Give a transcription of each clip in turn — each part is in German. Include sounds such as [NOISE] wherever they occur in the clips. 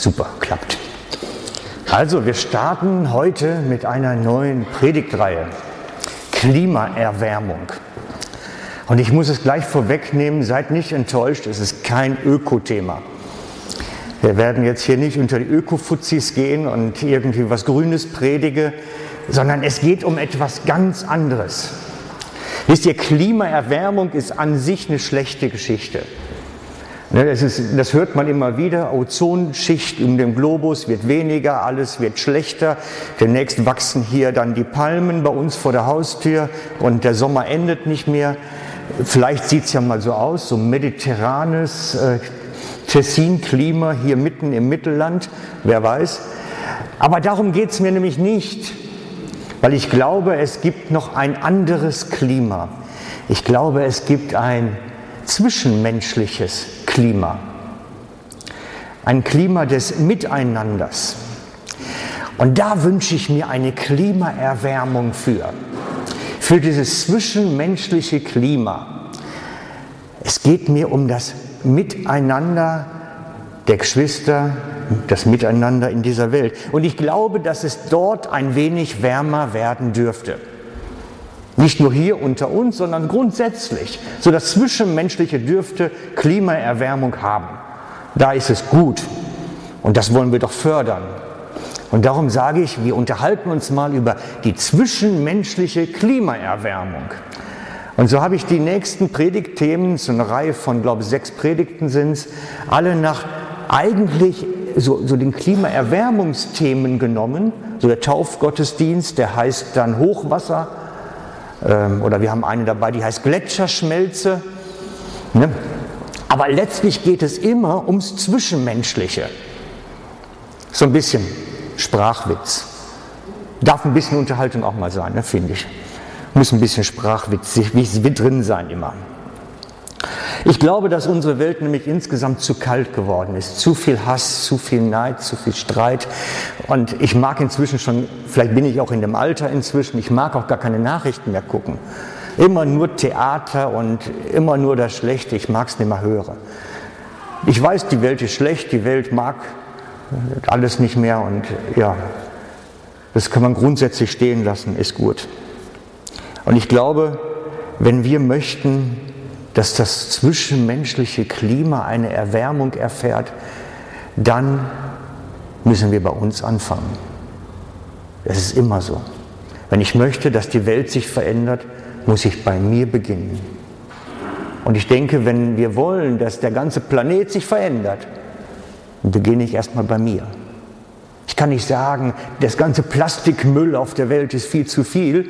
Super, klappt. Also, wir starten heute mit einer neuen Predigtreihe. Klimaerwärmung. Und ich muss es gleich vorwegnehmen, seid nicht enttäuscht, es ist kein Ökothema. Wir werden jetzt hier nicht unter die Ökofuzis gehen und irgendwie was Grünes predige, sondern es geht um etwas ganz anderes. Wisst ihr, Klimaerwärmung ist an sich eine schlechte Geschichte. Ne, das, ist, das, hört man immer wieder. Ozonschicht um den Globus wird weniger, alles wird schlechter. Demnächst wachsen hier dann die Palmen bei uns vor der Haustür und der Sommer endet nicht mehr. Vielleicht sieht es ja mal so aus, so mediterranes äh, Tessin-Klima hier mitten im Mittelland, wer weiß. Aber darum geht es mir nämlich nicht, weil ich glaube, es gibt noch ein anderes Klima. Ich glaube, es gibt ein zwischenmenschliches Klima. Ein Klima des Miteinanders. Und da wünsche ich mir eine Klimaerwärmung für. Für dieses zwischenmenschliche Klima. Es geht mir um das Miteinander der Geschwister, das Miteinander in dieser Welt. Und ich glaube, dass es dort ein wenig wärmer werden dürfte. Nicht nur hier unter uns, sondern grundsätzlich. So das Zwischenmenschliche dürfte Klimaerwärmung haben. Da ist es gut. Und das wollen wir doch fördern. Und darum sage ich, wir unterhalten uns mal über die zwischenmenschliche Klimaerwärmung. Und so habe ich die nächsten Predigtthemen, so eine Reihe von, glaube ich, sechs Predigten sind es, alle nach eigentlich so, so den Klimaerwärmungsthemen genommen. So der Taufgottesdienst, der heißt dann Hochwasser oder wir haben eine dabei, die heißt Gletscherschmelze. Ne? Aber letztlich geht es immer ums Zwischenmenschliche. So ein bisschen Sprachwitz. Darf ein bisschen Unterhaltung auch mal sein, ne, finde ich. Muss ein bisschen Sprachwitz drin sein immer. Ich glaube, dass unsere Welt nämlich insgesamt zu kalt geworden ist. Zu viel Hass, zu viel Neid, zu viel Streit. Und ich mag inzwischen schon, vielleicht bin ich auch in dem Alter inzwischen, ich mag auch gar keine Nachrichten mehr gucken. Immer nur Theater und immer nur das Schlechte. Ich mag es nicht mehr hören. Ich weiß, die Welt ist schlecht, die Welt mag alles nicht mehr und ja, das kann man grundsätzlich stehen lassen, ist gut. Und ich glaube, wenn wir möchten, dass das zwischenmenschliche Klima eine Erwärmung erfährt, dann müssen wir bei uns anfangen. Es ist immer so. Wenn ich möchte, dass die Welt sich verändert, muss ich bei mir beginnen. Und ich denke, wenn wir wollen, dass der ganze Planet sich verändert, beginne ich erstmal bei mir. Ich kann nicht sagen, das ganze Plastikmüll auf der Welt ist viel zu viel,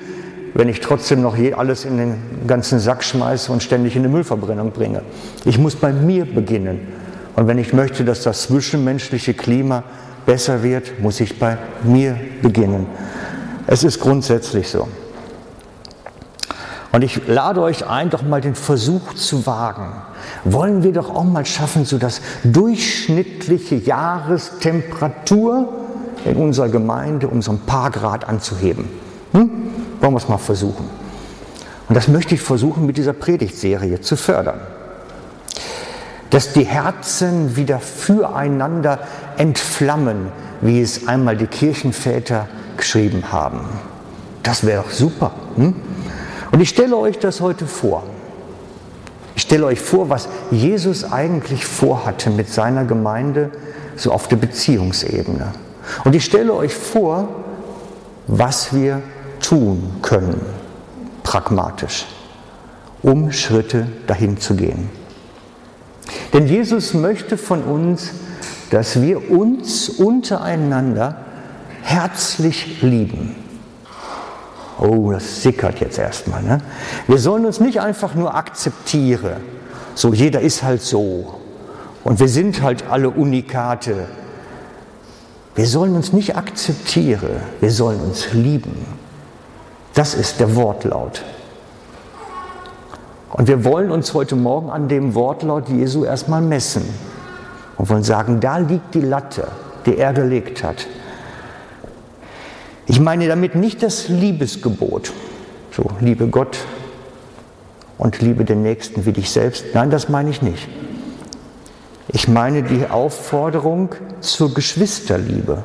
wenn ich trotzdem noch alles in den ganzen Sack schmeiße und ständig in die Müllverbrennung bringe. Ich muss bei mir beginnen. Und wenn ich möchte, dass das zwischenmenschliche Klima besser wird, muss ich bei mir beginnen. Es ist grundsätzlich so. Und ich lade euch ein, doch mal den Versuch zu wagen. Wollen wir doch auch mal schaffen, so dass durchschnittliche Jahrestemperatur in unserer Gemeinde um so ein paar Grad anzuheben. Hm? Wollen wir es mal versuchen. Und das möchte ich versuchen mit dieser Predigtserie zu fördern. Dass die Herzen wieder füreinander entflammen, wie es einmal die Kirchenväter geschrieben haben. Das wäre doch super. Hm? Und ich stelle euch das heute vor. Ich stelle euch vor, was Jesus eigentlich vorhatte mit seiner Gemeinde, so auf der Beziehungsebene. Und ich stelle euch vor, was wir tun können, pragmatisch, um Schritte dahin zu gehen. Denn Jesus möchte von uns, dass wir uns untereinander herzlich lieben. Oh, das sickert jetzt erstmal. Ne? Wir sollen uns nicht einfach nur akzeptieren, so jeder ist halt so und wir sind halt alle Unikate. Wir sollen uns nicht akzeptieren, wir sollen uns lieben. Das ist der Wortlaut. Und wir wollen uns heute Morgen an dem Wortlaut Jesu erstmal messen und wollen sagen, da liegt die Latte, die er gelegt hat. Ich meine damit nicht das Liebesgebot, so liebe Gott und liebe den Nächsten wie dich selbst. Nein, das meine ich nicht. Ich meine die Aufforderung zur Geschwisterliebe.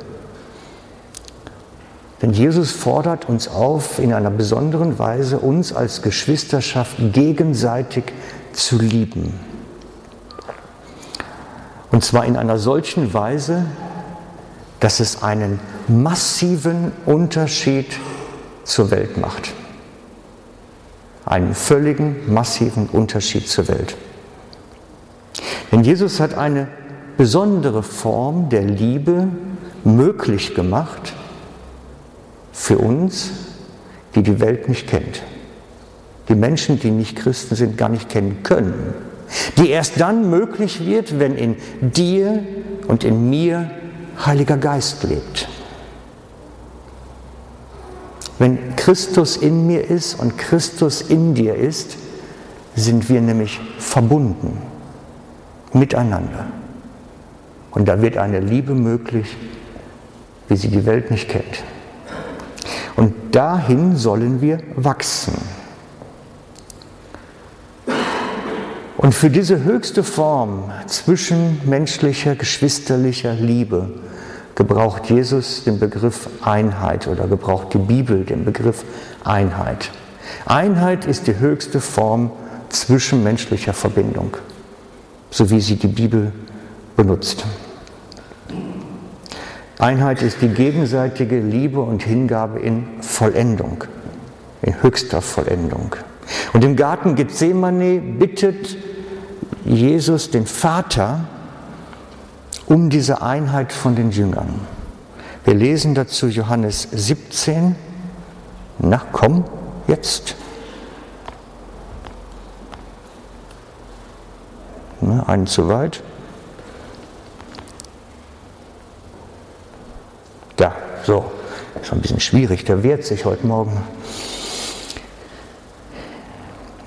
Denn Jesus fordert uns auf, in einer besonderen Weise uns als Geschwisterschaft gegenseitig zu lieben. Und zwar in einer solchen Weise, dass es einen massiven Unterschied zur Welt macht. Einen völligen, massiven Unterschied zur Welt. Denn Jesus hat eine besondere Form der Liebe möglich gemacht, für uns, die die Welt nicht kennt. Die Menschen, die nicht Christen sind, gar nicht kennen können. Die erst dann möglich wird, wenn in dir und in mir Heiliger Geist lebt. Wenn Christus in mir ist und Christus in dir ist, sind wir nämlich verbunden miteinander. Und da wird eine Liebe möglich, wie sie die Welt nicht kennt. Dahin sollen wir wachsen. Und für diese höchste Form zwischenmenschlicher, geschwisterlicher Liebe gebraucht Jesus den Begriff Einheit oder gebraucht die Bibel den Begriff Einheit. Einheit ist die höchste Form zwischenmenschlicher Verbindung, so wie sie die Bibel benutzt. Einheit ist die gegenseitige Liebe und Hingabe in Vollendung, in höchster Vollendung. Und im Garten Gethsemane bittet Jesus den Vater um diese Einheit von den Jüngern. Wir lesen dazu Johannes 17. Na komm, jetzt. Ne, einen zu weit. Da, so. Ist ein bisschen schwierig, der wehrt sich heute Morgen.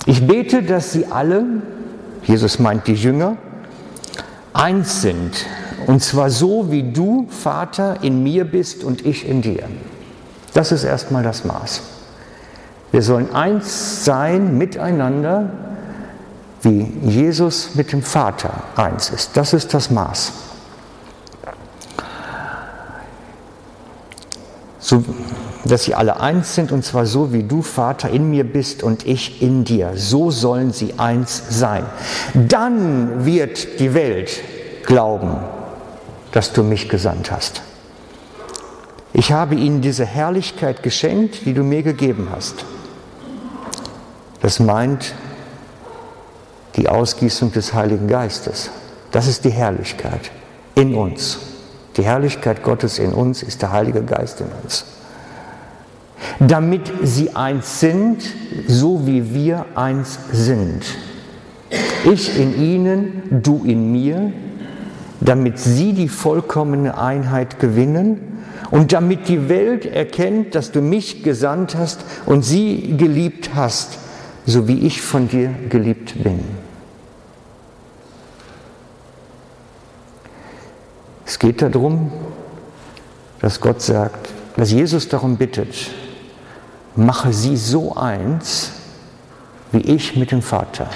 Ich bete, dass sie alle, Jesus meint die Jünger, eins sind. Und zwar so, wie du, Vater, in mir bist und ich in dir. Das ist erstmal das Maß. Wir sollen eins sein miteinander, wie Jesus mit dem Vater eins ist. Das ist das Maß. So, dass sie alle eins sind, und zwar so, wie du, Vater, in mir bist und ich in dir. So sollen sie eins sein. Dann wird die Welt glauben, dass du mich gesandt hast. Ich habe ihnen diese Herrlichkeit geschenkt, die du mir gegeben hast. Das meint die Ausgießung des Heiligen Geistes. Das ist die Herrlichkeit in uns. Die Herrlichkeit Gottes in uns ist der Heilige Geist in uns. Damit sie eins sind, so wie wir eins sind. Ich in ihnen, du in mir, damit sie die vollkommene Einheit gewinnen und damit die Welt erkennt, dass du mich gesandt hast und sie geliebt hast, so wie ich von dir geliebt bin. Es geht darum, dass Gott sagt, dass Jesus darum bittet, mache sie so eins wie ich mit dem Vater,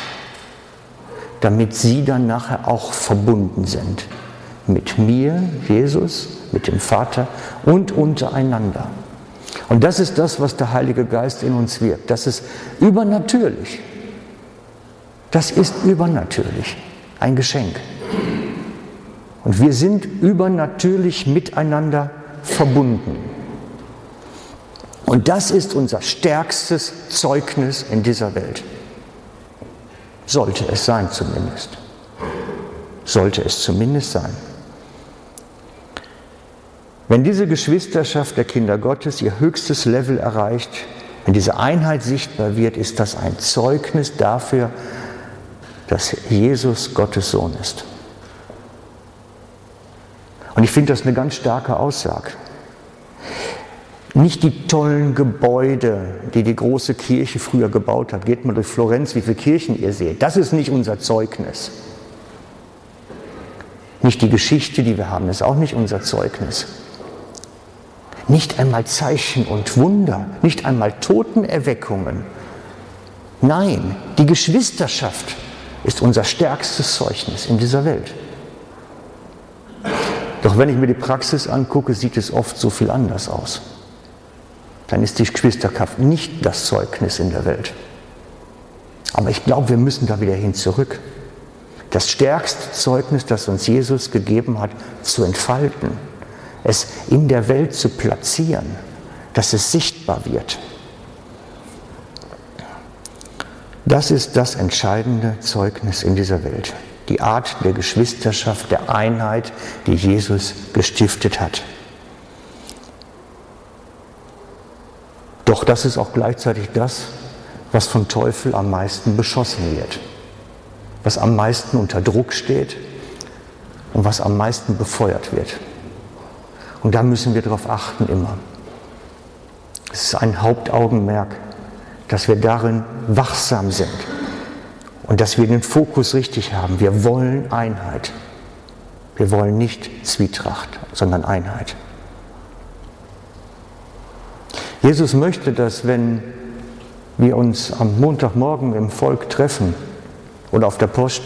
damit sie dann nachher auch verbunden sind mit mir, Jesus, mit dem Vater und untereinander. Und das ist das, was der Heilige Geist in uns wirkt. Das ist übernatürlich. Das ist übernatürlich. Ein Geschenk. Und wir sind übernatürlich miteinander verbunden. Und das ist unser stärkstes Zeugnis in dieser Welt. Sollte es sein zumindest. Sollte es zumindest sein. Wenn diese Geschwisterschaft der Kinder Gottes ihr höchstes Level erreicht, wenn diese Einheit sichtbar wird, ist das ein Zeugnis dafür, dass Jesus Gottes Sohn ist. Und ich finde das eine ganz starke Aussage. Nicht die tollen Gebäude, die die große Kirche früher gebaut hat. Geht mal durch Florenz, wie viele Kirchen ihr seht. Das ist nicht unser Zeugnis. Nicht die Geschichte, die wir haben, ist auch nicht unser Zeugnis. Nicht einmal Zeichen und Wunder, nicht einmal Totenerweckungen. Nein, die Geschwisterschaft ist unser stärkstes Zeugnis in dieser Welt. Doch wenn ich mir die Praxis angucke, sieht es oft so viel anders aus. Dann ist die Geschwisterkraft nicht das Zeugnis in der Welt. Aber ich glaube, wir müssen da wieder hin zurück. Das stärkste Zeugnis, das uns Jesus gegeben hat, zu entfalten, es in der Welt zu platzieren, dass es sichtbar wird. Das ist das entscheidende Zeugnis in dieser Welt. Die Art der Geschwisterschaft, der Einheit, die Jesus gestiftet hat. Doch das ist auch gleichzeitig das, was vom Teufel am meisten beschossen wird, was am meisten unter Druck steht und was am meisten befeuert wird. Und da müssen wir darauf achten immer. Es ist ein Hauptaugenmerk, dass wir darin wachsam sind und dass wir den Fokus richtig haben. Wir wollen Einheit. Wir wollen nicht Zwietracht, sondern Einheit. Jesus möchte, dass wenn wir uns am Montagmorgen im Volk treffen oder auf der Post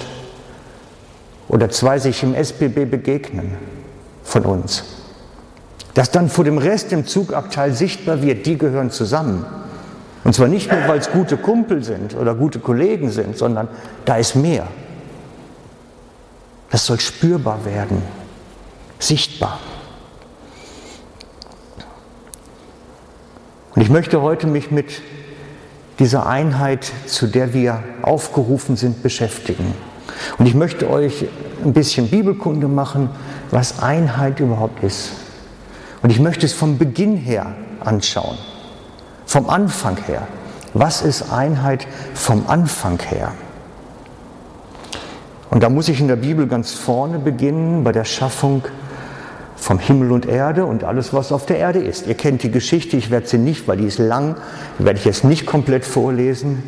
oder zwei sich im SBB begegnen von uns, dass dann vor dem Rest im Zugabteil sichtbar wird, die gehören zusammen. Und zwar nicht nur, weil es gute Kumpel sind oder gute Kollegen sind, sondern da ist mehr. Das soll spürbar werden, sichtbar. Und ich möchte heute mich mit dieser Einheit, zu der wir aufgerufen sind, beschäftigen. Und ich möchte euch ein bisschen Bibelkunde machen, was Einheit überhaupt ist. Und ich möchte es vom Beginn her anschauen, vom Anfang her. Was ist Einheit vom Anfang her? Und da muss ich in der Bibel ganz vorne beginnen, bei der Schaffung vom Himmel und Erde und alles, was auf der Erde ist. Ihr kennt die Geschichte, ich werde sie nicht, weil die ist lang, werde ich jetzt nicht komplett vorlesen.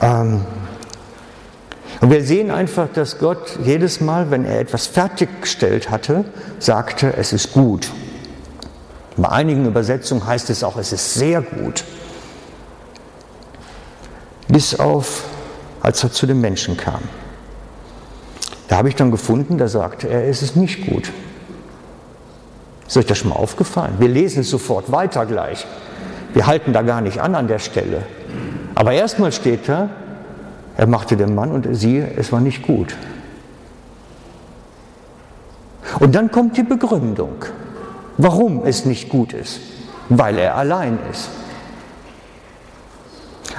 Ähm, und wir sehen einfach, dass Gott jedes Mal, wenn er etwas fertiggestellt hatte, sagte, es ist gut. Bei einigen Übersetzungen heißt es auch, es ist sehr gut. Bis auf, als er zu den Menschen kam. Da habe ich dann gefunden, da sagte er, es ist nicht gut. Ist euch das schon mal aufgefallen? Wir lesen es sofort weiter gleich. Wir halten da gar nicht an an der Stelle. Aber erstmal steht da, er machte den Mann und siehe, es war nicht gut. Und dann kommt die Begründung, warum es nicht gut ist. Weil er allein ist.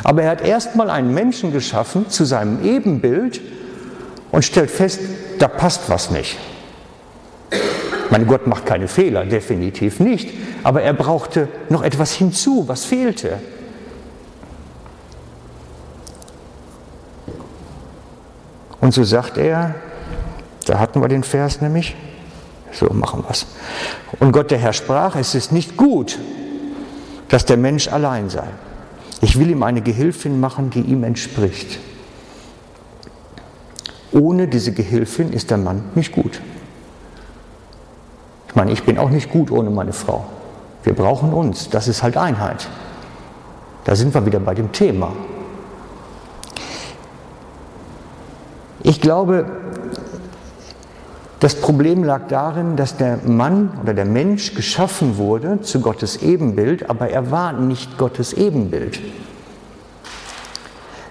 Aber er hat erstmal einen Menschen geschaffen zu seinem Ebenbild und stellt fest, da passt was nicht. Mein Gott macht keine Fehler, definitiv nicht. Aber er brauchte noch etwas hinzu, was fehlte. Und so sagt er, da hatten wir den Vers nämlich, so machen wir es. Und Gott der Herr sprach, es ist nicht gut, dass der Mensch allein sei. Ich will ihm eine Gehilfin machen, die ihm entspricht. Ohne diese Gehilfin ist der Mann nicht gut. Ich meine, ich bin auch nicht gut ohne meine Frau. Wir brauchen uns. Das ist halt Einheit. Da sind wir wieder bei dem Thema. Ich glaube, das Problem lag darin, dass der Mann oder der Mensch geschaffen wurde zu Gottes Ebenbild, aber er war nicht Gottes Ebenbild.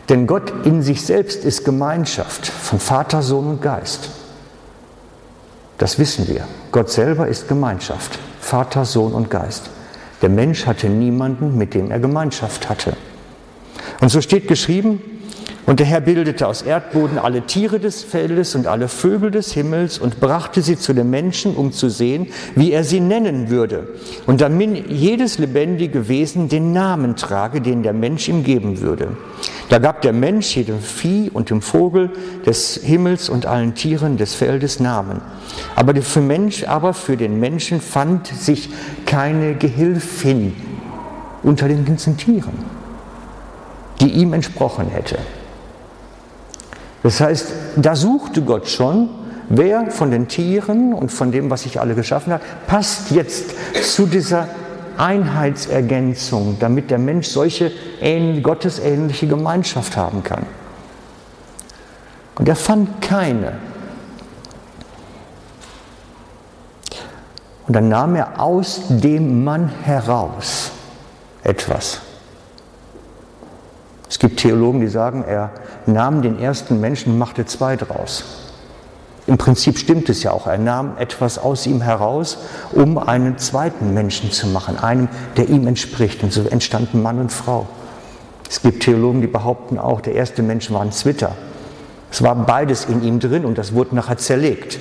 Denn Gott in sich selbst ist Gemeinschaft von Vater, Sohn und Geist. Das wissen wir. Gott selber ist Gemeinschaft, Vater, Sohn und Geist. Der Mensch hatte niemanden, mit dem er Gemeinschaft hatte. Und so steht geschrieben, und der Herr bildete aus Erdboden alle Tiere des Feldes und alle Vögel des Himmels und brachte sie zu den Menschen, um zu sehen, wie er sie nennen würde. Und damit jedes lebendige Wesen den Namen trage, den der Mensch ihm geben würde. Da gab der Mensch jedem Vieh und dem Vogel des Himmels und allen Tieren des Feldes Namen. Aber für, Mensch, aber für den Menschen fand sich keine Gehilfin unter den ganzen Tieren, die ihm entsprochen hätte. Das heißt, da suchte Gott schon, wer von den Tieren und von dem, was sich alle geschaffen hat, passt jetzt zu dieser Einheitsergänzung, damit der Mensch solche gottesähnliche Gemeinschaft haben kann. Und er fand keine. Und dann nahm er aus dem Mann heraus etwas. Es gibt Theologen, die sagen, er nahm den ersten Menschen und machte zwei draus. Im Prinzip stimmt es ja auch. Er nahm etwas aus ihm heraus, um einen zweiten Menschen zu machen, einem, der ihm entspricht. Und so entstanden Mann und Frau. Es gibt Theologen, die behaupten auch, der erste Mensch war ein Zwitter. Es war beides in ihm drin und das wurde nachher zerlegt.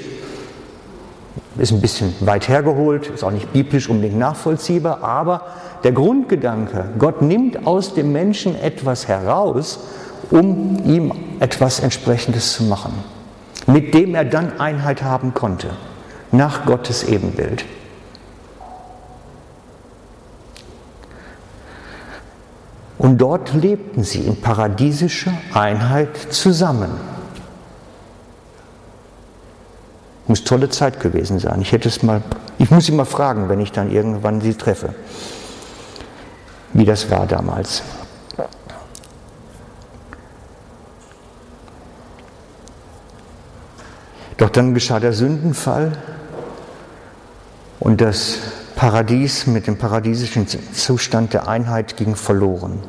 Ist ein bisschen weit hergeholt, ist auch nicht biblisch unbedingt nachvollziehbar, aber der Grundgedanke, Gott nimmt aus dem Menschen etwas heraus, um ihm etwas entsprechendes zu machen, mit dem er dann Einheit haben konnte, nach Gottes Ebenbild. Und dort lebten sie in paradiesischer Einheit zusammen. Muss tolle Zeit gewesen sein. Ich hätte es mal, ich muss sie mal fragen, wenn ich dann irgendwann sie treffe, wie das war damals. Doch dann geschah der Sündenfall und das Paradies mit dem paradiesischen Zustand der Einheit ging verloren.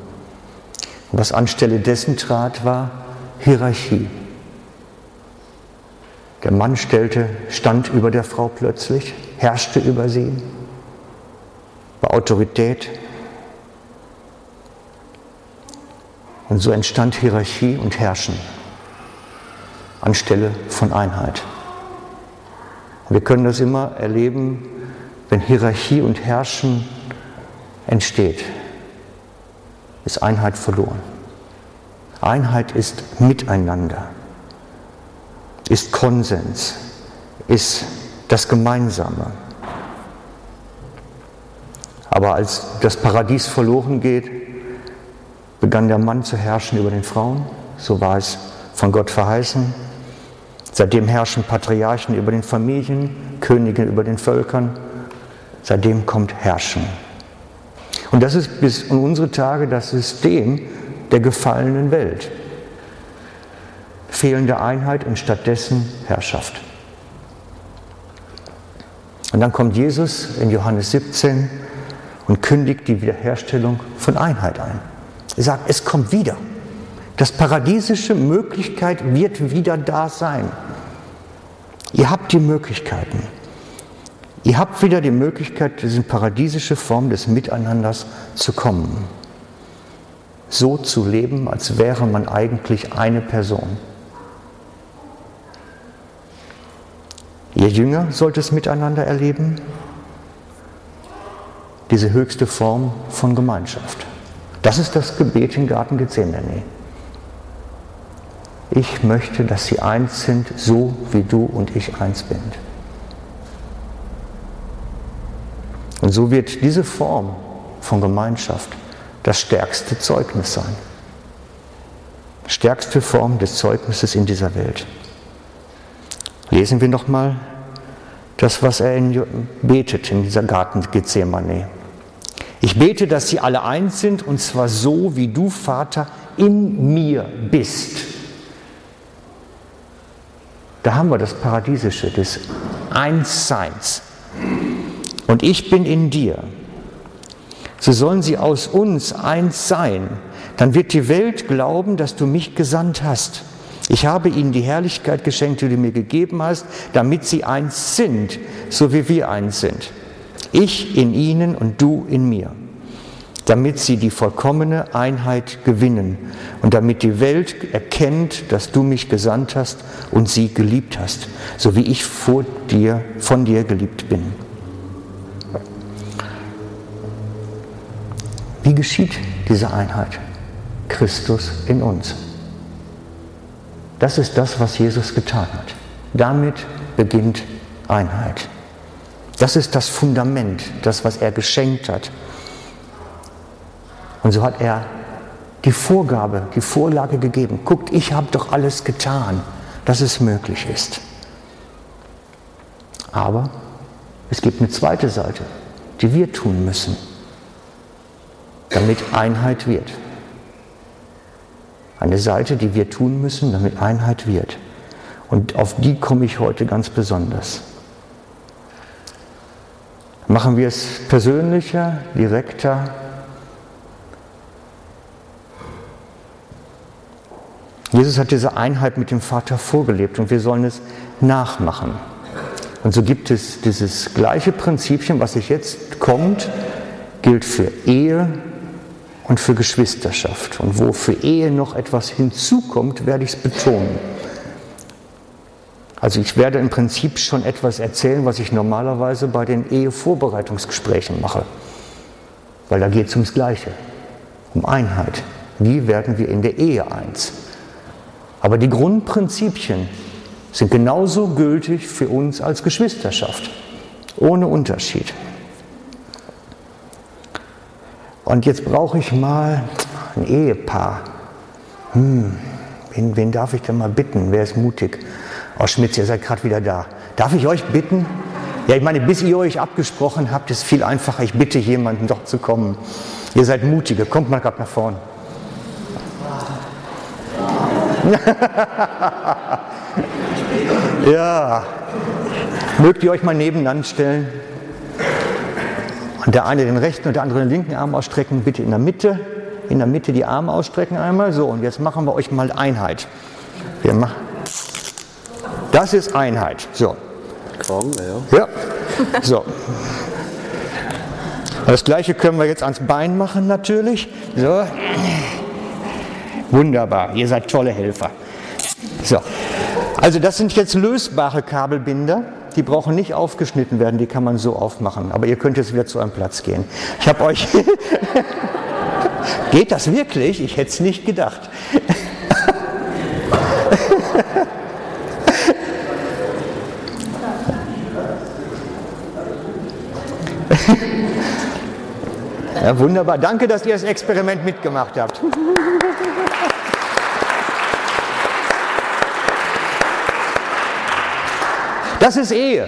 Was anstelle dessen trat, war Hierarchie. Der Mann stellte, stand über der Frau plötzlich, herrschte über sie, war Autorität. Und so entstand Hierarchie und Herrschen anstelle von Einheit. wir können das immer erleben, wenn Hierarchie und Herrschen entsteht, ist Einheit verloren. Einheit ist Miteinander ist Konsens, ist das Gemeinsame. Aber als das Paradies verloren geht, begann der Mann zu herrschen über den Frauen, so war es von Gott verheißen. Seitdem herrschen Patriarchen über den Familien, Könige über den Völkern. Seitdem kommt Herrschen. Und das ist bis in unsere Tage das System der gefallenen Welt fehlende Einheit und stattdessen Herrschaft. Und dann kommt Jesus in Johannes 17 und kündigt die Wiederherstellung von Einheit ein. Er sagt, es kommt wieder. Das paradiesische Möglichkeit wird wieder da sein. Ihr habt die Möglichkeiten. Ihr habt wieder die Möglichkeit, diese paradiesische Form des Miteinanders zu kommen. So zu leben, als wäre man eigentlich eine Person. Ihr Jünger sollt es miteinander erleben, diese höchste Form von Gemeinschaft. Das ist das Gebet im Garten Gethsemane. Ich möchte, dass sie eins sind, so wie du und ich eins sind. Und so wird diese Form von Gemeinschaft das stärkste Zeugnis sein. Stärkste Form des Zeugnisses in dieser Welt. Lesen wir nochmal das, was er in, betet in dieser Garten Gethsemane. Ich bete, dass sie alle eins sind, und zwar so, wie du, Vater, in mir bist. Da haben wir das Paradiesische des Einsseins. Und ich bin in dir. So sollen sie aus uns eins sein. Dann wird die Welt glauben, dass du mich gesandt hast. Ich habe ihnen die Herrlichkeit geschenkt, die du mir gegeben hast, damit sie eins sind, so wie wir eins sind. Ich in ihnen und du in mir, damit sie die vollkommene Einheit gewinnen und damit die Welt erkennt, dass du mich gesandt hast und sie geliebt hast, so wie ich vor dir, von dir geliebt bin. Wie geschieht diese Einheit? Christus in uns. Das ist das, was Jesus getan hat. Damit beginnt Einheit. Das ist das Fundament, das, was er geschenkt hat. Und so hat er die Vorgabe, die Vorlage gegeben. Guckt, ich habe doch alles getan, dass es möglich ist. Aber es gibt eine zweite Seite, die wir tun müssen, damit Einheit wird. Eine Seite, die wir tun müssen, damit Einheit wird. Und auf die komme ich heute ganz besonders. Machen wir es persönlicher, direkter? Jesus hat diese Einheit mit dem Vater vorgelebt und wir sollen es nachmachen. Und so gibt es dieses gleiche Prinzipchen, was sich jetzt kommt, gilt für Ehe und für Geschwisterschaft. Und wo für Ehe noch etwas hinzukommt, werde ich es betonen. Also ich werde im Prinzip schon etwas erzählen, was ich normalerweise bei den Ehevorbereitungsgesprächen mache. Weil da geht es ums Gleiche, um Einheit. Wie werden wir in der Ehe eins? Aber die Grundprinzipien sind genauso gültig für uns als Geschwisterschaft, ohne Unterschied. Und jetzt brauche ich mal ein Ehepaar. Hm, wen, wen darf ich denn mal bitten? Wer ist mutig? Oh Schmitz, ihr seid gerade wieder da. Darf ich euch bitten? Ja, ich meine, bis ihr euch abgesprochen habt, ist viel einfacher. Ich bitte jemanden doch zu kommen. Ihr seid mutige. Kommt mal gerade nach vorne. [LAUGHS] Ja. Mögt ihr euch mal nebeneinander stellen? Und der eine den rechten und der andere den linken Arm ausstrecken, bitte in der Mitte. In der Mitte die Arme ausstrecken einmal. So, und jetzt machen wir euch mal Einheit. Wir machen. Das ist Einheit. So. Komm, ja. Ja. So. Das gleiche können wir jetzt ans Bein machen natürlich. So. Wunderbar, ihr seid tolle Helfer. So. Also das sind jetzt lösbare Kabelbinder. Die brauchen nicht aufgeschnitten werden, die kann man so aufmachen. Aber ihr könnt jetzt wieder zu einem Platz gehen. Ich habe euch. [LAUGHS] Geht das wirklich? Ich hätte es nicht gedacht. [LAUGHS] Ja, wunderbar. Danke, dass ihr das Experiment mitgemacht habt. Das ist Ehe.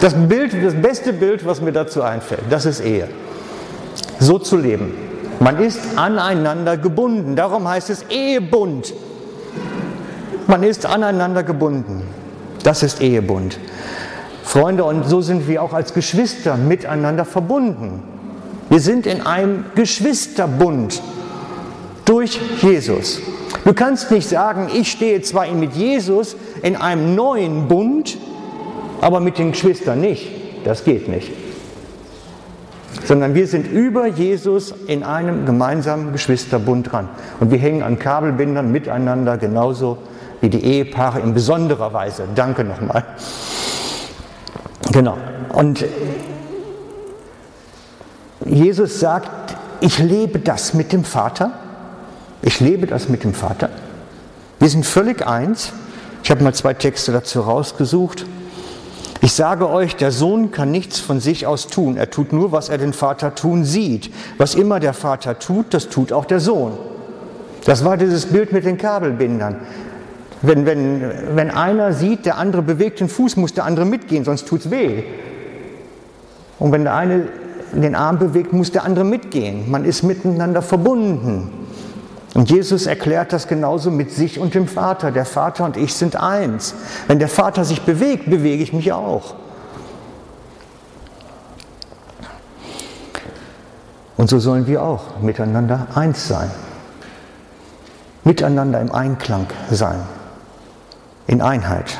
Das Bild, das beste Bild, was mir dazu einfällt, das ist Ehe. So zu leben. Man ist aneinander gebunden. Darum heißt es Ehebund. Man ist aneinander gebunden. Das ist Ehebund. Freunde, und so sind wir auch als Geschwister miteinander verbunden. Wir sind in einem Geschwisterbund durch Jesus. Du kannst nicht sagen, ich stehe zwar mit Jesus in einem neuen Bund, aber mit den Geschwistern nicht. Das geht nicht. Sondern wir sind über Jesus in einem gemeinsamen Geschwisterbund dran. Und wir hängen an Kabelbindern miteinander, genauso wie die Ehepaare in besonderer Weise. Danke nochmal. Genau. Und Jesus sagt, ich lebe das mit dem Vater ich lebe das mit dem Vater. Wir sind völlig eins. Ich habe mal zwei Texte dazu rausgesucht. Ich sage euch, der Sohn kann nichts von sich aus tun. Er tut nur, was er den Vater tun sieht. Was immer der Vater tut, das tut auch der Sohn. Das war dieses Bild mit den Kabelbindern. Wenn, wenn, wenn einer sieht, der andere bewegt den Fuß, muss der andere mitgehen, sonst tut es weh. Und wenn der eine den Arm bewegt, muss der andere mitgehen. Man ist miteinander verbunden. Und Jesus erklärt das genauso mit sich und dem Vater. Der Vater und ich sind eins. Wenn der Vater sich bewegt, bewege ich mich auch. Und so sollen wir auch miteinander eins sein. Miteinander im Einklang sein. In Einheit.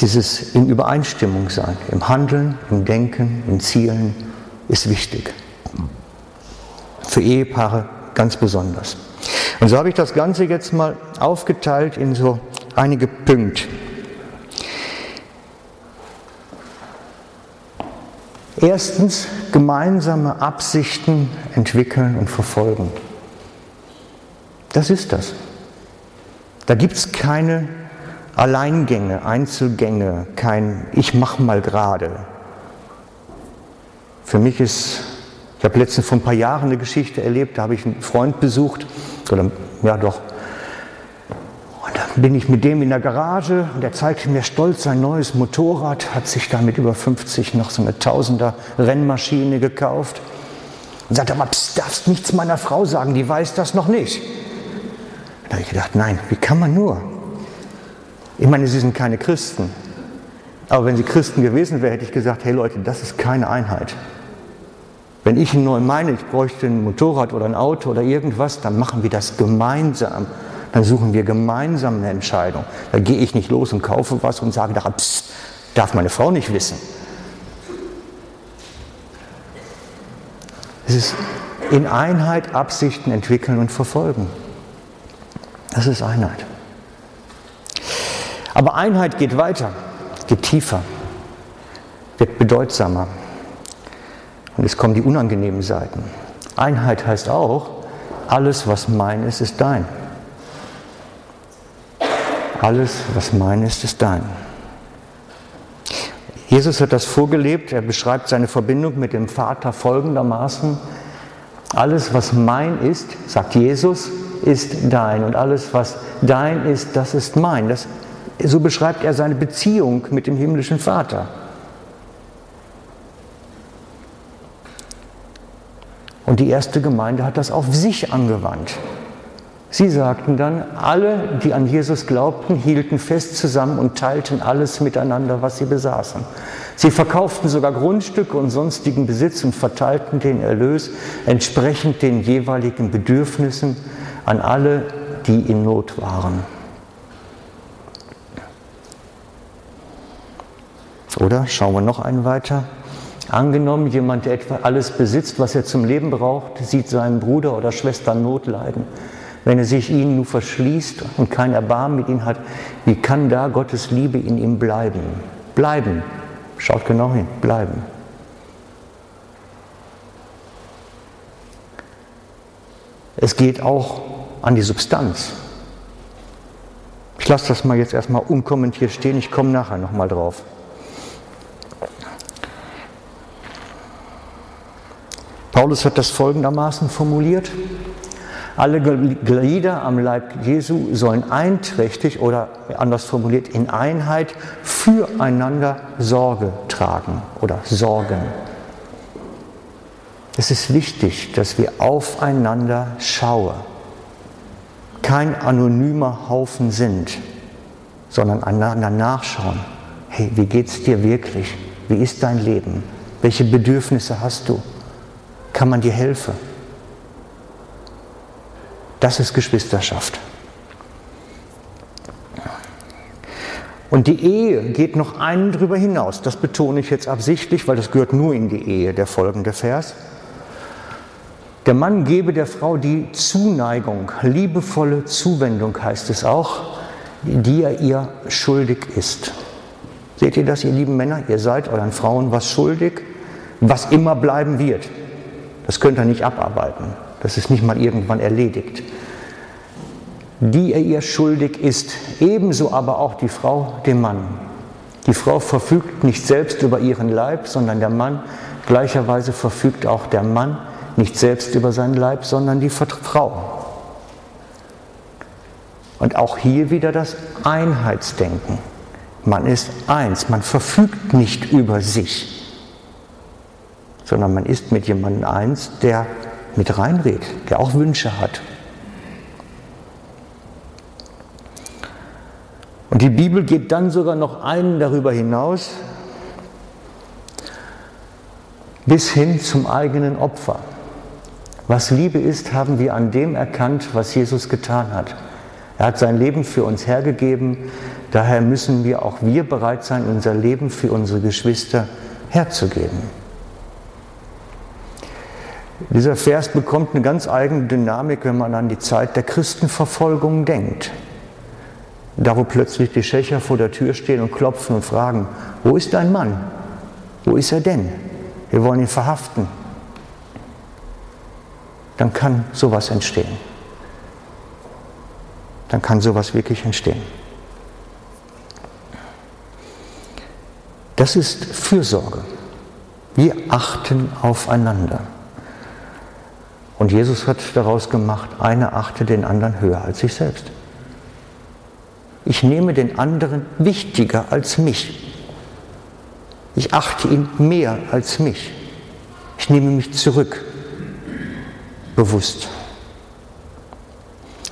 Dieses in Übereinstimmung sein, im Handeln, im Denken, in Zielen ist wichtig für Ehepaare ganz besonders. Und so habe ich das Ganze jetzt mal aufgeteilt in so einige Punkte. Erstens, gemeinsame Absichten entwickeln und verfolgen. Das ist das. Da gibt es keine Alleingänge, Einzelgänge, kein Ich mach mal gerade. Für mich ist ich habe letztens vor ein paar Jahren eine Geschichte erlebt, da habe ich einen Freund besucht, oder ja doch. Und dann bin ich mit dem in der Garage und er zeigte mir stolz sein neues Motorrad, hat sich da mit über 50 noch so eine Tausender Rennmaschine gekauft und sagte, aber pst, darfst nichts meiner Frau sagen, die weiß das noch nicht. Da habe ich gedacht, nein, wie kann man nur? Ich meine, sie sind keine Christen. Aber wenn sie Christen gewesen wären, hätte ich gesagt, hey Leute, das ist keine Einheit. Wenn ich neu meine, ich bräuchte ein Motorrad oder ein Auto oder irgendwas, dann machen wir das gemeinsam. Dann suchen wir gemeinsam eine Entscheidung. Da gehe ich nicht los und kaufe was und sage, psst, darf meine Frau nicht wissen. Es ist in Einheit Absichten entwickeln und verfolgen. Das ist Einheit. Aber Einheit geht weiter, geht tiefer, wird bedeutsamer. Und es kommen die unangenehmen Seiten. Einheit heißt auch, alles, was mein ist, ist dein. Alles, was mein ist, ist dein. Jesus hat das vorgelebt. Er beschreibt seine Verbindung mit dem Vater folgendermaßen. Alles, was mein ist, sagt Jesus, ist dein. Und alles, was dein ist, das ist mein. Das, so beschreibt er seine Beziehung mit dem himmlischen Vater. Und die erste Gemeinde hat das auf sich angewandt. Sie sagten dann, alle, die an Jesus glaubten, hielten fest zusammen und teilten alles miteinander, was sie besaßen. Sie verkauften sogar Grundstücke und sonstigen Besitz und verteilten den Erlös entsprechend den jeweiligen Bedürfnissen an alle, die in Not waren. Oder schauen wir noch einen weiter. Angenommen, jemand, der etwa alles besitzt, was er zum Leben braucht, sieht seinen Bruder oder Schwester Not leiden wenn er sich ihnen nur verschließt und kein Erbarmen mit ihnen hat, wie kann da Gottes Liebe in ihm bleiben? Bleiben. Schaut genau hin, bleiben. Es geht auch an die Substanz. Ich lasse das mal jetzt erstmal unkommentiert stehen, ich komme nachher nochmal drauf. Paulus hat das folgendermaßen formuliert. Alle Glieder am Leib Jesu sollen einträchtig oder anders formuliert in Einheit füreinander Sorge tragen oder sorgen. Es ist wichtig, dass wir aufeinander schauen, kein anonymer Haufen sind, sondern einander nachschauen. Hey, wie geht's dir wirklich? Wie ist dein Leben? Welche Bedürfnisse hast du? Kann man dir helfen? Das ist Geschwisterschaft. Und die Ehe geht noch einen drüber hinaus. Das betone ich jetzt absichtlich, weil das gehört nur in die Ehe, der folgende Vers. Der Mann gebe der Frau die Zuneigung, liebevolle Zuwendung heißt es auch, die er ihr schuldig ist. Seht ihr das, ihr lieben Männer? Ihr seid euren Frauen was schuldig, was immer bleiben wird. Das könnt ihr nicht abarbeiten. Das ist nicht mal irgendwann erledigt. Die er ihr schuldig ist, ebenso aber auch die Frau dem Mann. Die Frau verfügt nicht selbst über ihren Leib, sondern der Mann. Gleicherweise verfügt auch der Mann nicht selbst über seinen Leib, sondern die Frau. Und auch hier wieder das Einheitsdenken. Man ist eins, man verfügt nicht über sich, sondern man ist mit jemandem eins, der mit reinredet, der auch Wünsche hat. Und die Bibel geht dann sogar noch einen darüber hinaus, bis hin zum eigenen Opfer. Was Liebe ist, haben wir an dem erkannt, was Jesus getan hat. Er hat sein Leben für uns hergegeben, daher müssen wir auch wir bereit sein, unser Leben für unsere Geschwister herzugeben. Dieser Vers bekommt eine ganz eigene Dynamik, wenn man an die Zeit der Christenverfolgung denkt. Da, wo plötzlich die Schächer vor der Tür stehen und klopfen und fragen, wo ist dein Mann? Wo ist er denn? Wir wollen ihn verhaften. Dann kann sowas entstehen. Dann kann sowas wirklich entstehen. Das ist Fürsorge. Wir achten aufeinander. Und Jesus hat daraus gemacht, einer achte den anderen höher als sich selbst. Ich nehme den anderen wichtiger als mich. Ich achte ihn mehr als mich. Ich nehme mich zurück, bewusst.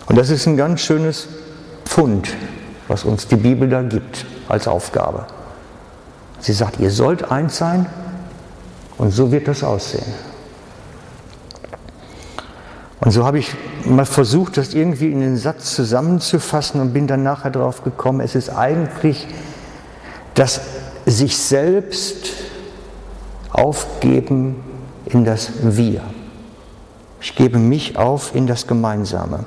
Und das ist ein ganz schönes Pfund, was uns die Bibel da gibt als Aufgabe. Sie sagt, ihr sollt eins sein und so wird das aussehen. Und so habe ich mal versucht, das irgendwie in den Satz zusammenzufassen und bin dann nachher drauf gekommen, es ist eigentlich das sich selbst aufgeben in das Wir. Ich gebe mich auf in das Gemeinsame.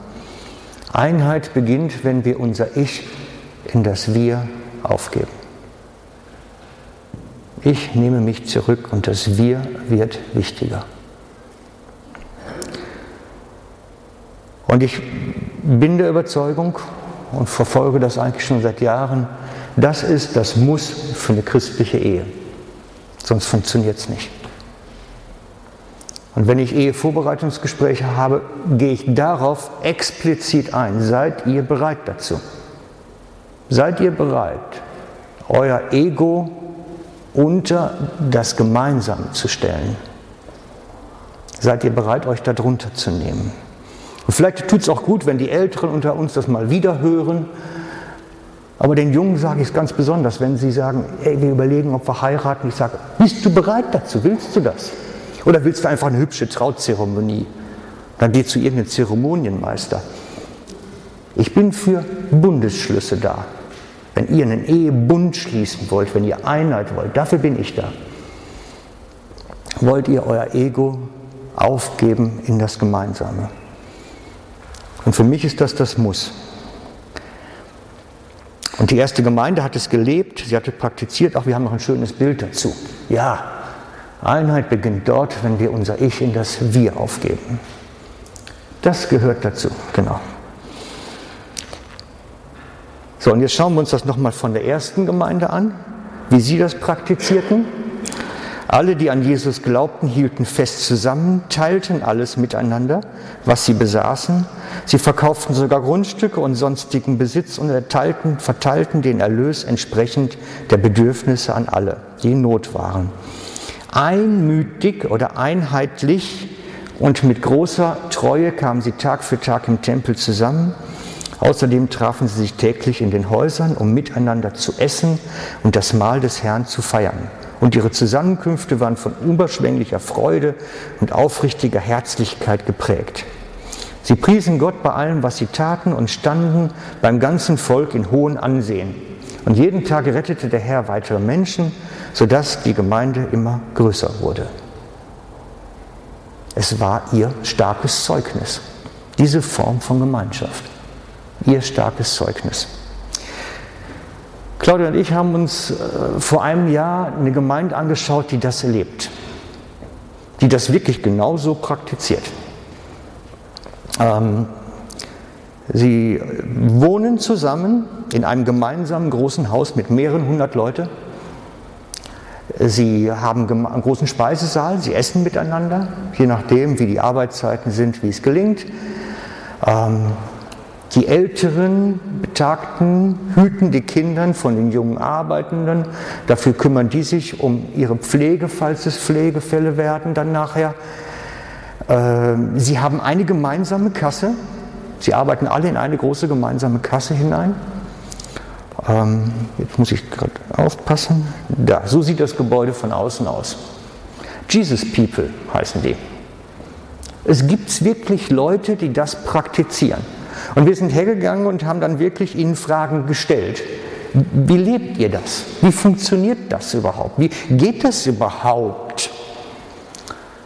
Einheit beginnt, wenn wir unser Ich in das Wir aufgeben. Ich nehme mich zurück und das Wir wird wichtiger. Und ich bin der Überzeugung und verfolge das eigentlich schon seit Jahren, das ist das Muss für eine christliche Ehe. Sonst funktioniert es nicht. Und wenn ich Ehevorbereitungsgespräche habe, gehe ich darauf explizit ein. Seid ihr bereit dazu? Seid ihr bereit, euer Ego unter das Gemeinsam zu stellen? Seid ihr bereit, euch darunter zu nehmen? Und vielleicht tut es auch gut, wenn die Älteren unter uns das mal wieder hören. Aber den Jungen sage ich es ganz besonders, wenn sie sagen, ey, wir überlegen, ob wir heiraten. Ich sage, bist du bereit dazu? Willst du das? Oder willst du einfach eine hübsche Trauzeremonie? Dann geh zu irgendeinem Zeremonienmeister. Ich bin für Bundesschlüsse da. Wenn ihr einen Ehebund schließen wollt, wenn ihr Einheit wollt, dafür bin ich da. Wollt ihr euer Ego aufgeben in das Gemeinsame? Und für mich ist das das Muss. Und die erste Gemeinde hat es gelebt, sie hat es praktiziert, auch wir haben noch ein schönes Bild dazu. Ja, Einheit beginnt dort, wenn wir unser Ich in das Wir aufgeben. Das gehört dazu, genau. So, und jetzt schauen wir uns das nochmal von der ersten Gemeinde an, wie sie das praktizierten. Alle, die an Jesus glaubten, hielten fest zusammen, teilten alles miteinander, was sie besaßen. Sie verkauften sogar Grundstücke und sonstigen Besitz und erteilten, verteilten den Erlös entsprechend der Bedürfnisse an alle, die in Not waren einmütig oder einheitlich und mit großer Treue kamen sie Tag für Tag im Tempel zusammen. Außerdem trafen sie sich täglich in den Häusern, um miteinander zu essen und das Mahl des Herrn zu feiern. Und ihre Zusammenkünfte waren von überschwänglicher Freude und aufrichtiger Herzlichkeit geprägt. Sie priesen Gott bei allem, was sie taten und standen beim ganzen Volk in hohem Ansehen. Und jeden Tag rettete der Herr weitere Menschen, sodass die Gemeinde immer größer wurde. Es war ihr starkes Zeugnis, diese Form von Gemeinschaft, ihr starkes Zeugnis. Claudia und ich haben uns äh, vor einem Jahr eine Gemeinde angeschaut, die das erlebt, die das wirklich genauso praktiziert. Ähm, Sie wohnen zusammen in einem gemeinsamen großen Haus mit mehreren hundert Leuten. Sie haben einen großen Speisesaal, sie essen miteinander, je nachdem, wie die Arbeitszeiten sind, wie es gelingt. Ähm, die älteren Betagten hüten die Kinder von den jungen Arbeitenden. Dafür kümmern die sich um ihre Pflege, falls es Pflegefälle werden dann nachher. Ähm, sie haben eine gemeinsame Kasse, Sie arbeiten alle in eine große gemeinsame Kasse hinein. Ähm, jetzt muss ich gerade aufpassen. Da, so sieht das Gebäude von außen aus. Jesus People heißen die. Es gibt wirklich Leute, die das praktizieren. Und wir sind hergegangen und haben dann wirklich ihnen Fragen gestellt. Wie lebt ihr das? Wie funktioniert das überhaupt? Wie geht das überhaupt?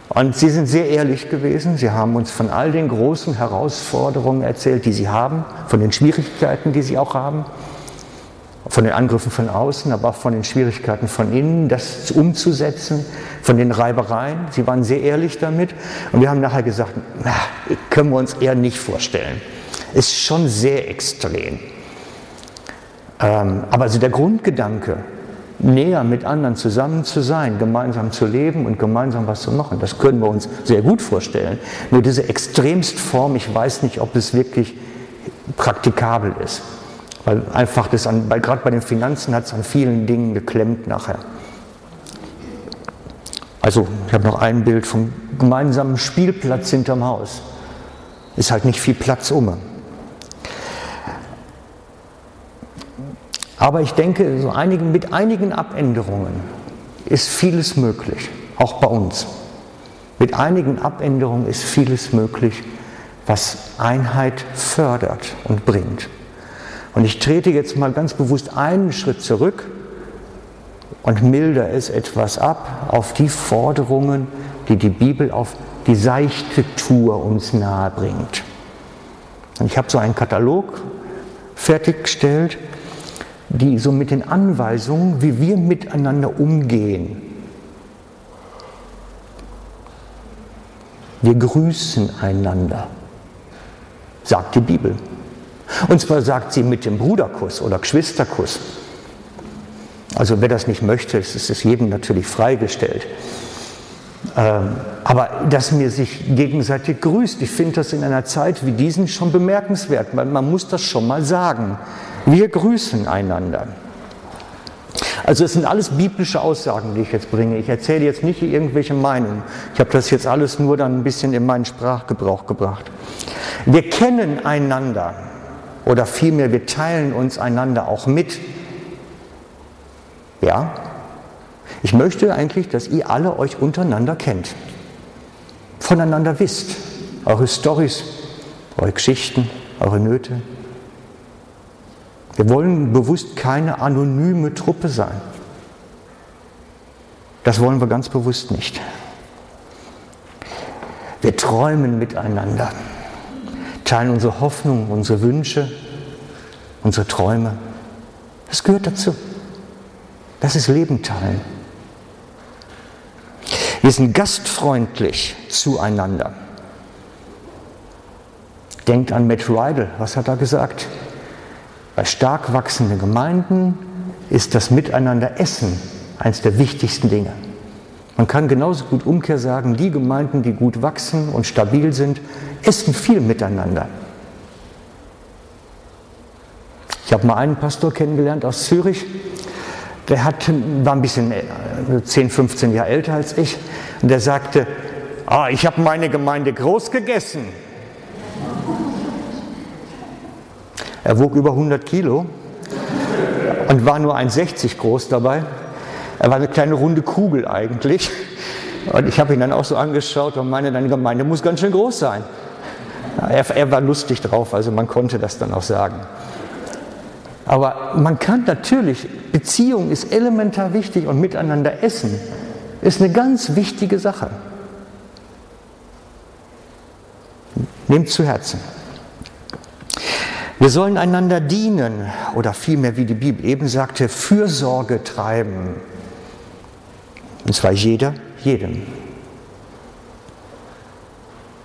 Und sie sind sehr ehrlich gewesen. Sie haben uns von all den großen Herausforderungen erzählt, die sie haben, von den Schwierigkeiten, die sie auch haben, von den Angriffen von außen, aber auch von den Schwierigkeiten von innen, das umzusetzen, von den Reibereien. Sie waren sehr ehrlich damit. Und wir haben nachher gesagt, na, können wir uns eher nicht vorstellen. Ist schon sehr extrem. Ähm, aber also der Grundgedanke, näher mit anderen zusammen zu sein, gemeinsam zu leben und gemeinsam was zu machen. Das können wir uns sehr gut vorstellen. Nur diese Extremstform, ich weiß nicht, ob es wirklich praktikabel ist. Weil einfach das an, weil gerade bei den Finanzen hat es an vielen Dingen geklemmt nachher. Also, ich habe noch ein Bild vom gemeinsamen Spielplatz hinterm Haus. Ist halt nicht viel Platz um. Aber ich denke, so einigen, mit einigen Abänderungen ist vieles möglich, auch bei uns. Mit einigen Abänderungen ist vieles möglich, was Einheit fördert und bringt. Und ich trete jetzt mal ganz bewusst einen Schritt zurück und milder es etwas ab auf die Forderungen, die die Bibel auf die seichte Tour uns nahe bringt. Und ich habe so einen Katalog fertiggestellt, die so mit den Anweisungen, wie wir miteinander umgehen. Wir grüßen einander, sagt die Bibel. Und zwar sagt sie mit dem Bruderkuss oder Geschwisterkuss. Also wer das nicht möchte, ist es jedem natürlich freigestellt. Ähm, aber dass mir sich gegenseitig grüßt, ich finde das in einer Zeit wie diesen schon bemerkenswert. Man, man muss das schon mal sagen. Wir grüßen einander. Also es sind alles biblische Aussagen, die ich jetzt bringe. Ich erzähle jetzt nicht irgendwelche Meinungen. Ich habe das jetzt alles nur dann ein bisschen in meinen Sprachgebrauch gebracht. Wir kennen einander oder vielmehr wir teilen uns einander auch mit. Ja, ich möchte eigentlich, dass ihr alle euch untereinander kennt, voneinander wisst, eure Storys, eure Geschichten, eure Nöte, wir wollen bewusst keine anonyme Truppe sein. Das wollen wir ganz bewusst nicht. Wir träumen miteinander, teilen unsere Hoffnungen, unsere Wünsche, unsere Träume. Das gehört dazu. Das ist Leben teilen. Wir sind gastfreundlich zueinander. Denkt an Matt Rydell, was hat er gesagt? Bei stark wachsenden Gemeinden ist das Miteinander Essen eines der wichtigsten Dinge. Man kann genauso gut umkehr sagen, die Gemeinden, die gut wachsen und stabil sind, essen viel miteinander. Ich habe mal einen Pastor kennengelernt aus Zürich, der hat, war ein bisschen 10, äh, 15 Jahre älter als ich, und der sagte, ah, ich habe meine Gemeinde groß gegessen. Er wog über 100 Kilo und war nur 1,60 groß dabei. Er war eine kleine runde Kugel eigentlich. Und ich habe ihn dann auch so angeschaut und meine, deine Gemeinde muss ganz schön groß sein. Er, er war lustig drauf, also man konnte das dann auch sagen. Aber man kann natürlich, Beziehung ist elementar wichtig und miteinander essen ist eine ganz wichtige Sache. Nehmt zu Herzen. Wir sollen einander dienen oder vielmehr, wie die Bibel eben sagte, Fürsorge treiben. Und zwar jeder, jedem.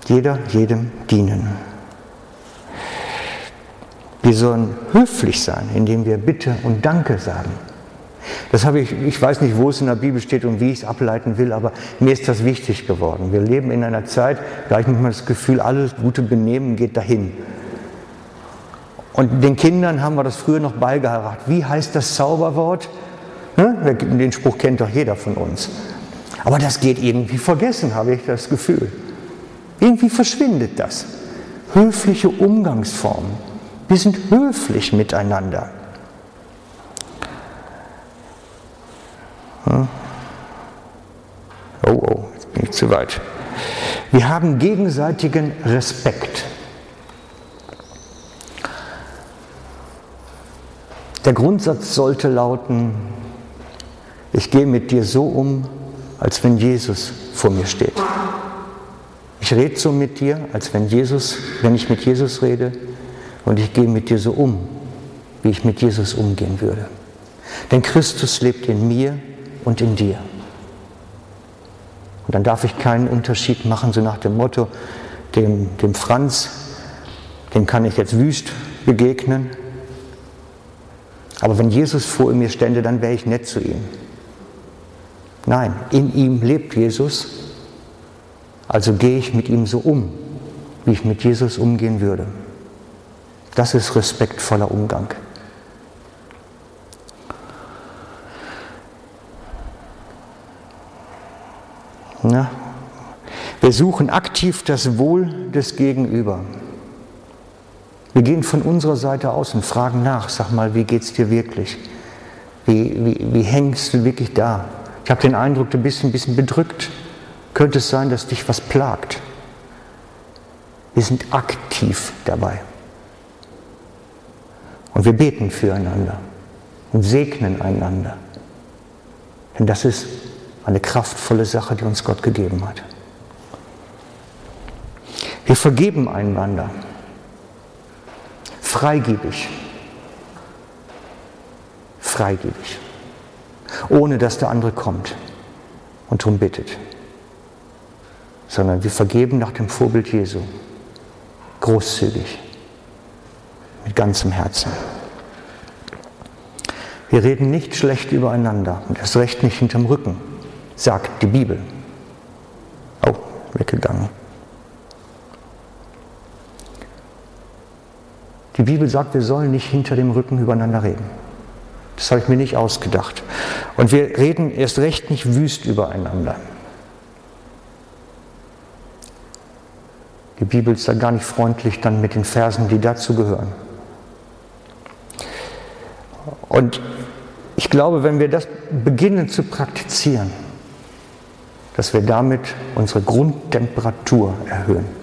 Jeder, jedem dienen. Wir sollen höflich sein, indem wir Bitte und Danke sagen. Das habe ich, ich weiß nicht, wo es in der Bibel steht und wie ich es ableiten will, aber mir ist das wichtig geworden. Wir leben in einer Zeit, da ich manchmal das Gefühl, alles gute Benehmen geht dahin. Und den Kindern haben wir das früher noch beigebracht. Wie heißt das Zauberwort? Ne? Den Spruch kennt doch jeder von uns. Aber das geht irgendwie vergessen, habe ich das Gefühl. Irgendwie verschwindet das. Höfliche Umgangsformen. Wir sind höflich miteinander. Hm? Oh, oh, jetzt bin ich zu weit. Wir haben gegenseitigen Respekt. Der Grundsatz sollte lauten, ich gehe mit dir so um, als wenn Jesus vor mir steht. Ich rede so mit dir, als wenn Jesus, wenn ich mit Jesus rede, und ich gehe mit dir so um, wie ich mit Jesus umgehen würde. Denn Christus lebt in mir und in dir. Und dann darf ich keinen Unterschied machen, so nach dem Motto, dem, dem Franz, dem kann ich jetzt wüst begegnen, aber wenn Jesus vor mir stände, dann wäre ich nett zu ihm. Nein, in ihm lebt Jesus, also gehe ich mit ihm so um, wie ich mit Jesus umgehen würde. Das ist respektvoller Umgang. Na, wir suchen aktiv das Wohl des Gegenüber. Wir gehen von unserer Seite aus und fragen nach, sag mal, wie geht es dir wirklich? Wie, wie, wie hängst du wirklich da? Ich habe den Eindruck, du bist ein bisschen bedrückt. Könnte es sein, dass dich was plagt? Wir sind aktiv dabei. Und wir beten füreinander und segnen einander. Denn das ist eine kraftvolle Sache, die uns Gott gegeben hat. Wir vergeben einander. Freigebig. Freigebig. Ohne dass der andere kommt und darum bittet. Sondern wir vergeben nach dem Vorbild Jesu. Großzügig. Mit ganzem Herzen. Wir reden nicht schlecht übereinander und erst recht nicht hinterm Rücken, sagt die Bibel. Oh, weggegangen. Die Bibel sagt, wir sollen nicht hinter dem Rücken übereinander reden. Das habe ich mir nicht ausgedacht. Und wir reden erst recht nicht wüst übereinander. Die Bibel ist da gar nicht freundlich dann mit den Versen, die dazu gehören. Und ich glaube, wenn wir das beginnen zu praktizieren, dass wir damit unsere Grundtemperatur erhöhen.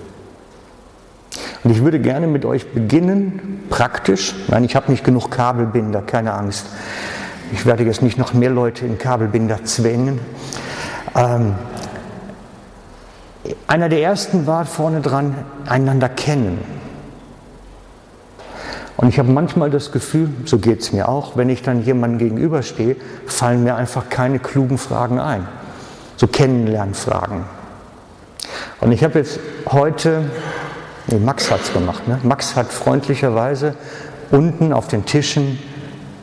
Und ich würde gerne mit euch beginnen, praktisch. Nein, ich habe nicht genug Kabelbinder, keine Angst. Ich werde jetzt nicht noch mehr Leute in Kabelbinder zwängen. Ähm, einer der ersten war vorne dran, einander kennen. Und ich habe manchmal das Gefühl, so geht es mir auch, wenn ich dann jemandem gegenüberstehe, fallen mir einfach keine klugen Fragen ein. So Kennenlernfragen. Und ich habe jetzt heute Nee, Max hat es gemacht. Ne? Max hat freundlicherweise unten auf den Tischen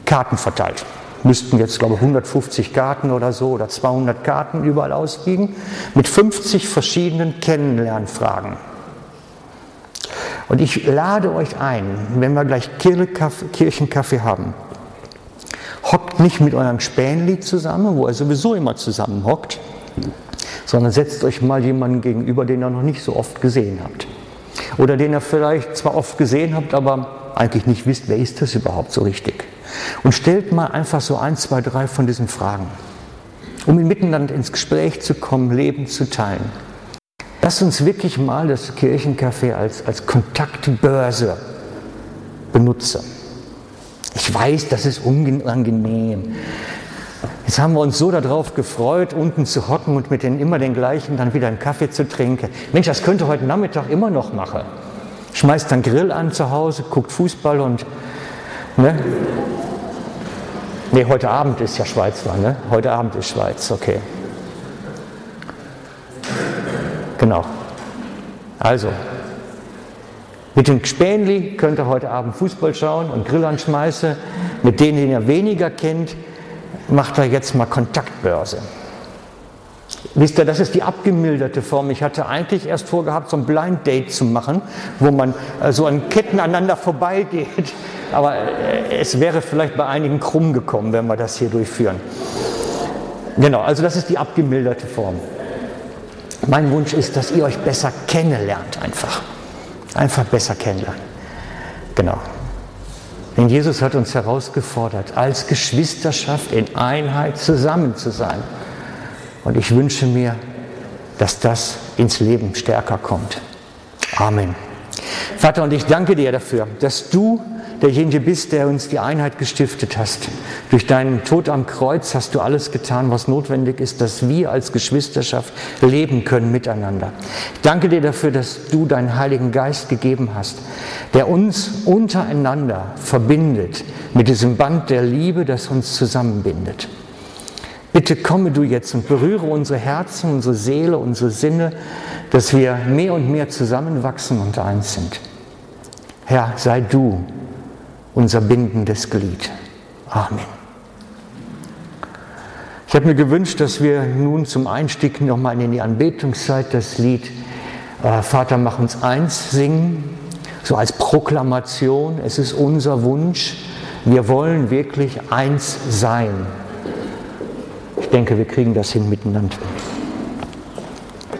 Karten verteilt. Müssten jetzt, glaube ich, 150 Karten oder so oder 200 Karten überall ausliegen, mit 50 verschiedenen Kennenlernfragen. Und ich lade euch ein, wenn wir gleich Kirchenkaffee haben, hockt nicht mit eurem Spänli zusammen, wo er sowieso immer zusammen hockt, sondern setzt euch mal jemanden gegenüber, den ihr noch nicht so oft gesehen habt oder den ihr vielleicht zwar oft gesehen habt, aber eigentlich nicht wisst, wer ist das überhaupt so richtig. Und stellt mal einfach so ein, zwei, drei von diesen Fragen, um miteinander ins Gespräch zu kommen, Leben zu teilen. Lasst uns wirklich mal das Kirchencafé als, als Kontaktbörse benutzen. Ich weiß, das ist unangenehm. Jetzt haben wir uns so darauf gefreut, unten zu hocken und mit den immer den gleichen dann wieder einen Kaffee zu trinken. Mensch, das könnte heute Nachmittag immer noch machen. Schmeißt dann Grill an zu Hause, guckt Fußball und ne? Nee, heute Abend ist ja Schweiz dran, ne? Heute Abend ist Schweiz, okay. Genau. Also, mit dem Spänli könnt ihr heute Abend Fußball schauen und Grill anschmeißen. Mit denen, die ihr weniger kennt, macht er jetzt mal Kontaktbörse. Wisst ihr, das ist die abgemilderte Form. Ich hatte eigentlich erst vorgehabt, so ein Blind Date zu machen, wo man äh, so an Ketten aneinander vorbeigeht. Aber äh, es wäre vielleicht bei einigen krumm gekommen, wenn wir das hier durchführen. Genau, also das ist die abgemilderte Form. Mein Wunsch ist, dass ihr euch besser kennenlernt, einfach. Einfach besser kennenlernen. Genau. Denn Jesus hat uns herausgefordert, als Geschwisterschaft in Einheit zusammen zu sein. Und ich wünsche mir, dass das ins Leben stärker kommt. Amen. Vater, und ich danke dir dafür, dass du derjenige bist, der uns die Einheit gestiftet hast. Durch deinen Tod am Kreuz hast du alles getan, was notwendig ist, dass wir als Geschwisterschaft leben können miteinander. Ich danke dir dafür, dass du deinen Heiligen Geist gegeben hast, der uns untereinander verbindet mit diesem Band der Liebe, das uns zusammenbindet. Bitte komme du jetzt und berühre unsere Herzen, unsere Seele, unsere Sinne, dass wir mehr und mehr zusammenwachsen und eins sind. Herr, sei du unser bindendes Glied. Amen. Ich habe mir gewünscht, dass wir nun zum Einstieg nochmal in die Anbetungszeit das Lied äh, Vater, mach uns eins singen, so als Proklamation. Es ist unser Wunsch. Wir wollen wirklich eins sein. Ich denke, wir kriegen das hin miteinander.